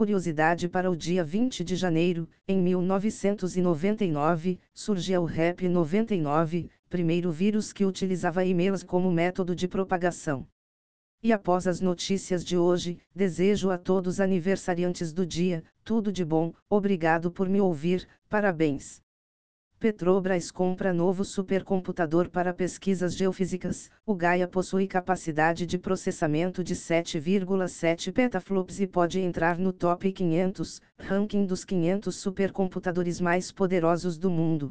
Curiosidade para o dia 20 de janeiro, em 1999, surgia o Rap 99, primeiro vírus que utilizava e-mails como método de propagação. E após as notícias de hoje, desejo a todos aniversariantes do dia, tudo de bom, obrigado por me ouvir, parabéns. Petrobras compra novo supercomputador para pesquisas geofísicas. O Gaia possui capacidade de processamento de 7,7 petaflops e pode entrar no top 500, ranking dos 500 supercomputadores mais poderosos do mundo.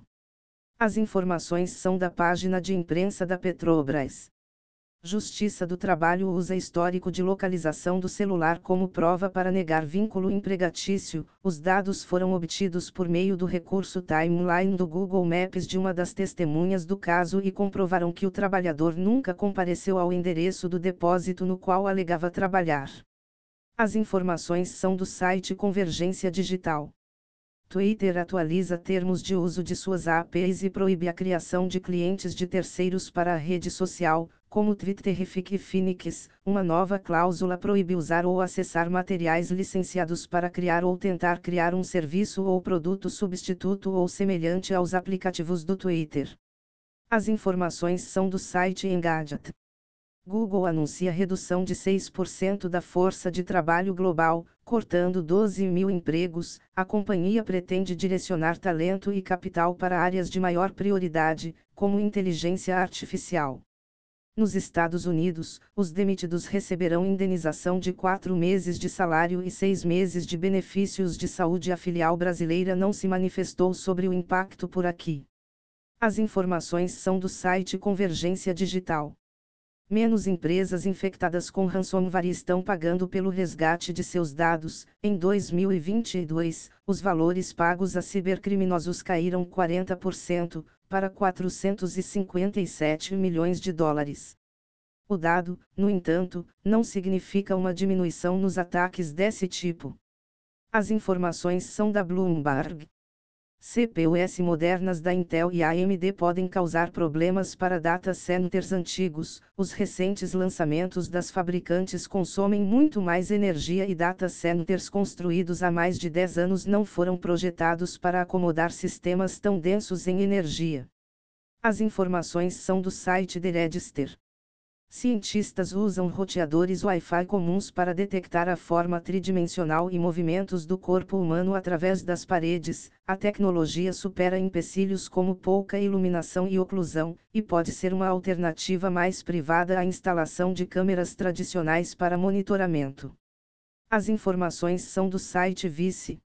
As informações são da página de imprensa da Petrobras. Justiça do Trabalho usa histórico de localização do celular como prova para negar vínculo empregatício. Os dados foram obtidos por meio do recurso Timeline do Google Maps de uma das testemunhas do caso e comprovaram que o trabalhador nunca compareceu ao endereço do depósito no qual alegava trabalhar. As informações são do site Convergência Digital. Twitter atualiza termos de uso de suas APIs e proíbe a criação de clientes de terceiros para a rede social, como Twitterific e Phoenix. Uma nova cláusula proíbe usar ou acessar materiais licenciados para criar ou tentar criar um serviço ou produto substituto ou semelhante aos aplicativos do Twitter. As informações são do site Engadget. Google anuncia redução de 6% da força de trabalho global, cortando 12 mil empregos. A companhia pretende direcionar talento e capital para áreas de maior prioridade, como inteligência artificial. Nos Estados Unidos, os demitidos receberão indenização de quatro meses de salário e seis meses de benefícios de saúde. A filial brasileira não se manifestou sobre o impacto por aqui. As informações são do site Convergência Digital. Menos empresas infectadas com ransomware estão pagando pelo resgate de seus dados. Em 2022, os valores pagos a cibercriminosos caíram 40%, para 457 milhões de dólares. O dado, no entanto, não significa uma diminuição nos ataques desse tipo. As informações são da Bloomberg. CPUs modernas da Intel e AMD podem causar problemas para data centers antigos. Os recentes lançamentos das fabricantes consomem muito mais energia e data centers construídos há mais de 10 anos não foram projetados para acomodar sistemas tão densos em energia. As informações são do site The Register. Cientistas usam roteadores Wi-Fi comuns para detectar a forma tridimensional e movimentos do corpo humano através das paredes. A tecnologia supera empecilhos como pouca iluminação e oclusão, e pode ser uma alternativa mais privada à instalação de câmeras tradicionais para monitoramento. As informações são do site Vice.